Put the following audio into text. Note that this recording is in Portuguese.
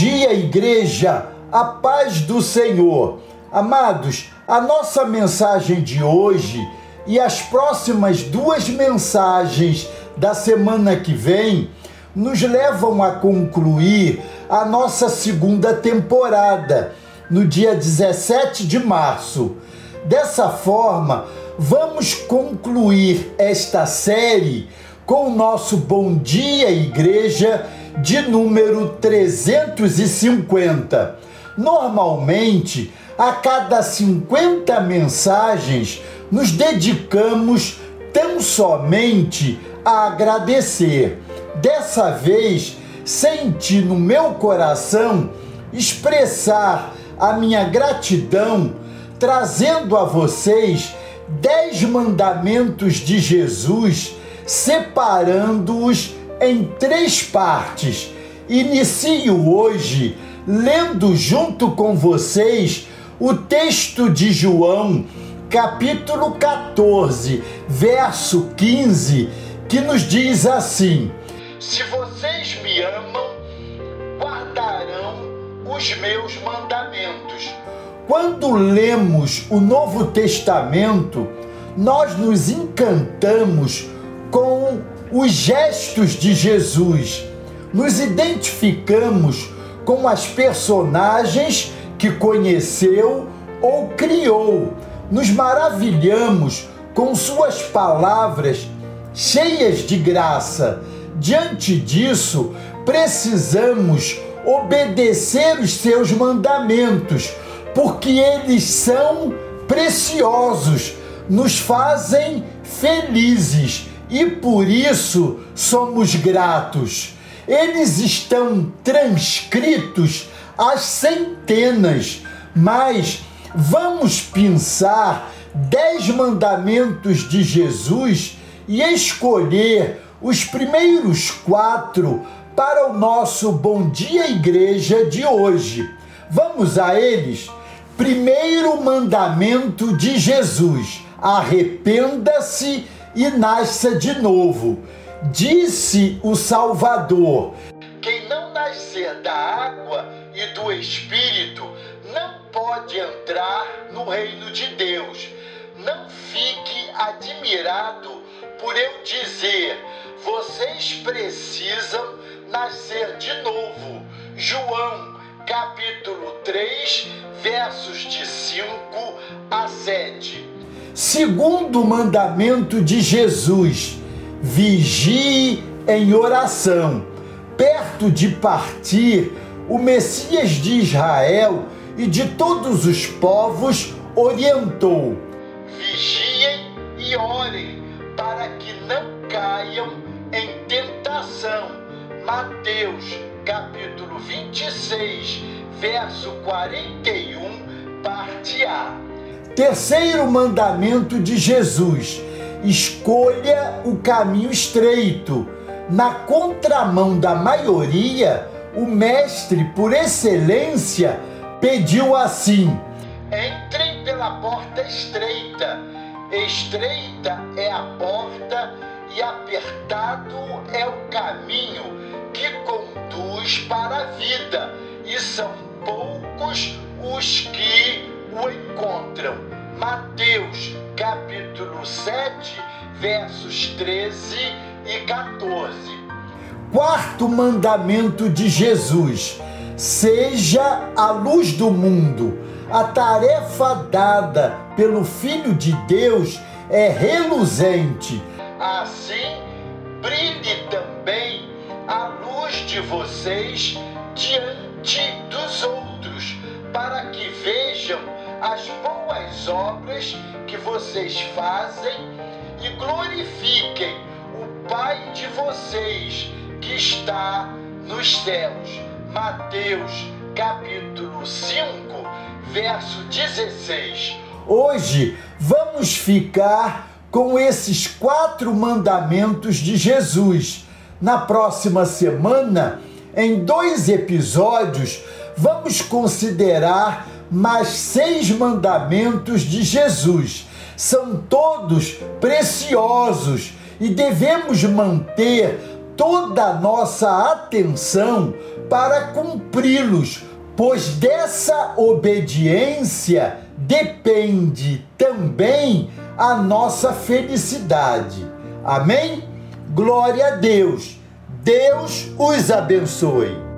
dia, igreja, a paz do Senhor. Amados, a nossa mensagem de hoje e as próximas duas mensagens da semana que vem nos levam a concluir a nossa segunda temporada no dia 17 de março. Dessa forma, vamos concluir esta série com o nosso Bom Dia Igreja de número 350. Normalmente, a cada 50 mensagens, nos dedicamos tão somente a agradecer. Dessa vez, senti no meu coração expressar a minha gratidão, trazendo a vocês dez mandamentos de Jesus, separando-os em três partes. Inicio hoje lendo junto com vocês o texto de João, capítulo 14, verso 15, que nos diz assim: Se vocês me amam, guardarão os meus mandamentos. Quando lemos o Novo Testamento, nós nos encantamos com os gestos de Jesus, nos identificamos com as personagens que conheceu ou criou. Nos maravilhamos com suas palavras cheias de graça. Diante disso, precisamos obedecer os seus mandamentos, porque eles são preciosos, nos fazem felizes e por isso somos gratos. Eles estão transcritos às centenas, mas vamos pensar dez mandamentos de Jesus e escolher os primeiros quatro para o nosso Bom Dia Igreja de hoje. Vamos a eles? Primeiro mandamento de Jesus: arrependa-se nasça de novo. Disse o Salvador: Quem não nascer da água e do Espírito não pode entrar no reino de Deus. Não fique admirado por eu dizer: vocês precisam nascer de novo. João, capítulo 3, versos de 5 a 7. Segundo mandamento de Jesus: vigie em oração. Perto de partir, o Messias de Israel e de todos os povos orientou: Vigiem e orem para que não caiam em tentação. Mateus, capítulo 26, verso 41, parte A. Terceiro mandamento de Jesus: escolha o caminho estreito. Na contramão da maioria, o mestre por excelência pediu assim: Entrem pela porta estreita. Estreita é a porta e apertado é o caminho que conduz para a vida, e são poucos os que capítulo 7, versos 13 e 14 quarto mandamento de Jesus: seja a luz do mundo. A tarefa dada pelo Filho de Deus é reluzente. Assim, brilhe também a luz de vocês diante dos outros, as boas obras que vocês fazem e glorifiquem o Pai de vocês que está nos céus. Mateus capítulo 5, verso 16. Hoje vamos ficar com esses quatro mandamentos de Jesus. Na próxima semana, em dois episódios, vamos considerar mais seis mandamentos de Jesus. São todos preciosos e devemos manter toda a nossa atenção para cumpri-los, pois dessa obediência depende também a nossa felicidade. Amém? Glória a Deus. Deus os abençoe.